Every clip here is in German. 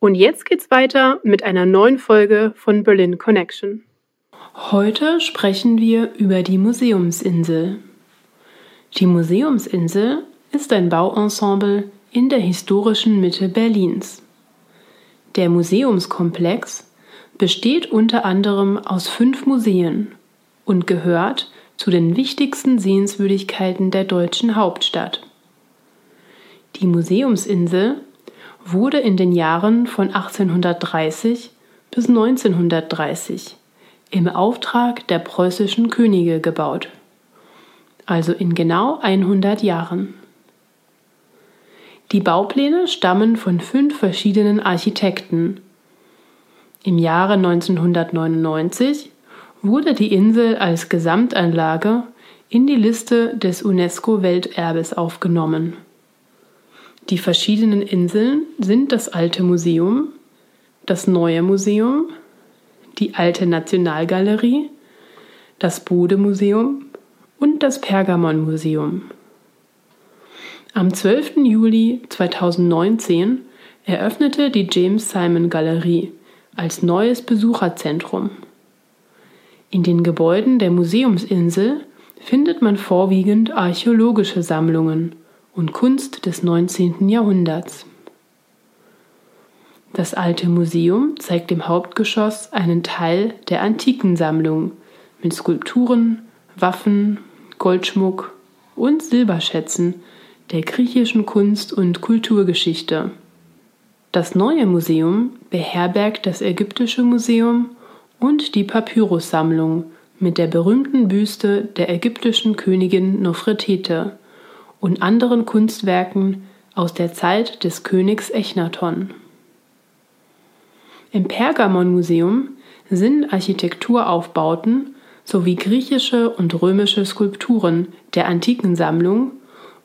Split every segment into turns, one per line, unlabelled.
Und jetzt geht's weiter mit einer neuen Folge von Berlin Connection. Heute sprechen wir über die Museumsinsel. Die Museumsinsel ist ein Bauensemble in der historischen Mitte Berlins. Der Museumskomplex besteht unter anderem aus fünf Museen und gehört zu den wichtigsten Sehenswürdigkeiten der deutschen Hauptstadt. Die Museumsinsel wurde in den Jahren von 1830 bis 1930 im Auftrag der preußischen Könige gebaut, also in genau 100 Jahren. Die Baupläne stammen von fünf verschiedenen Architekten. Im Jahre 1999 wurde die Insel als Gesamtanlage in die Liste des UNESCO-Welterbes aufgenommen. Die verschiedenen Inseln sind das Alte Museum, das Neue Museum, die Alte Nationalgalerie, das Bode-Museum und das Pergamon-Museum. Am 12. Juli 2019 eröffnete die James Simon Galerie als neues Besucherzentrum. In den Gebäuden der Museumsinsel findet man vorwiegend archäologische Sammlungen und Kunst des 19. Jahrhunderts. Das alte Museum zeigt im Hauptgeschoss einen Teil der Antikensammlung mit Skulpturen, Waffen, Goldschmuck und Silberschätzen der griechischen Kunst- und Kulturgeschichte. Das neue Museum beherbergt das Ägyptische Museum und die Papyrussammlung mit der berühmten Büste der ägyptischen Königin Nofretete und anderen Kunstwerken aus der Zeit des Königs Echnaton. Im Pergamon-Museum sind Architekturaufbauten sowie griechische und römische Skulpturen der antiken Sammlung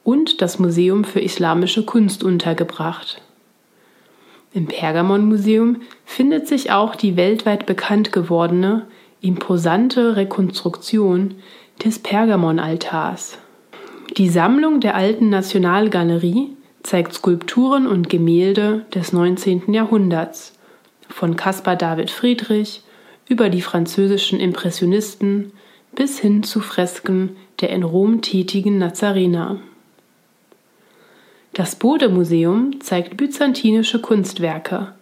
und das Museum für islamische Kunst untergebracht. Im Pergamon-Museum findet sich auch die weltweit bekannt gewordene, imposante Rekonstruktion des Pergamon-Altars. Die Sammlung der Alten Nationalgalerie zeigt Skulpturen und Gemälde des 19. Jahrhunderts, von Caspar David Friedrich über die französischen Impressionisten bis hin zu Fresken der in Rom tätigen Nazarener. Das Bode-Museum zeigt byzantinische Kunstwerke,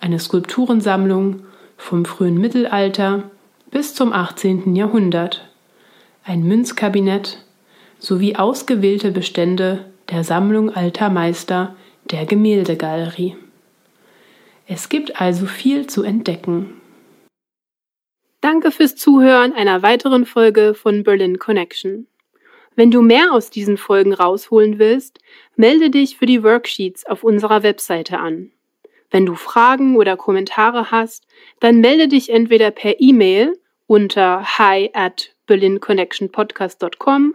eine Skulpturensammlung vom frühen Mittelalter bis zum 18. Jahrhundert, ein Münzkabinett sowie ausgewählte Bestände der Sammlung alter Meister der Gemäldegalerie. Es gibt also viel zu entdecken. Danke fürs Zuhören einer weiteren Folge von Berlin Connection. Wenn du mehr aus diesen Folgen rausholen willst, melde dich für die Worksheets auf unserer Webseite an. Wenn du Fragen oder Kommentare hast, dann melde dich entweder per E-Mail unter hi at berlinconnectionpodcast.com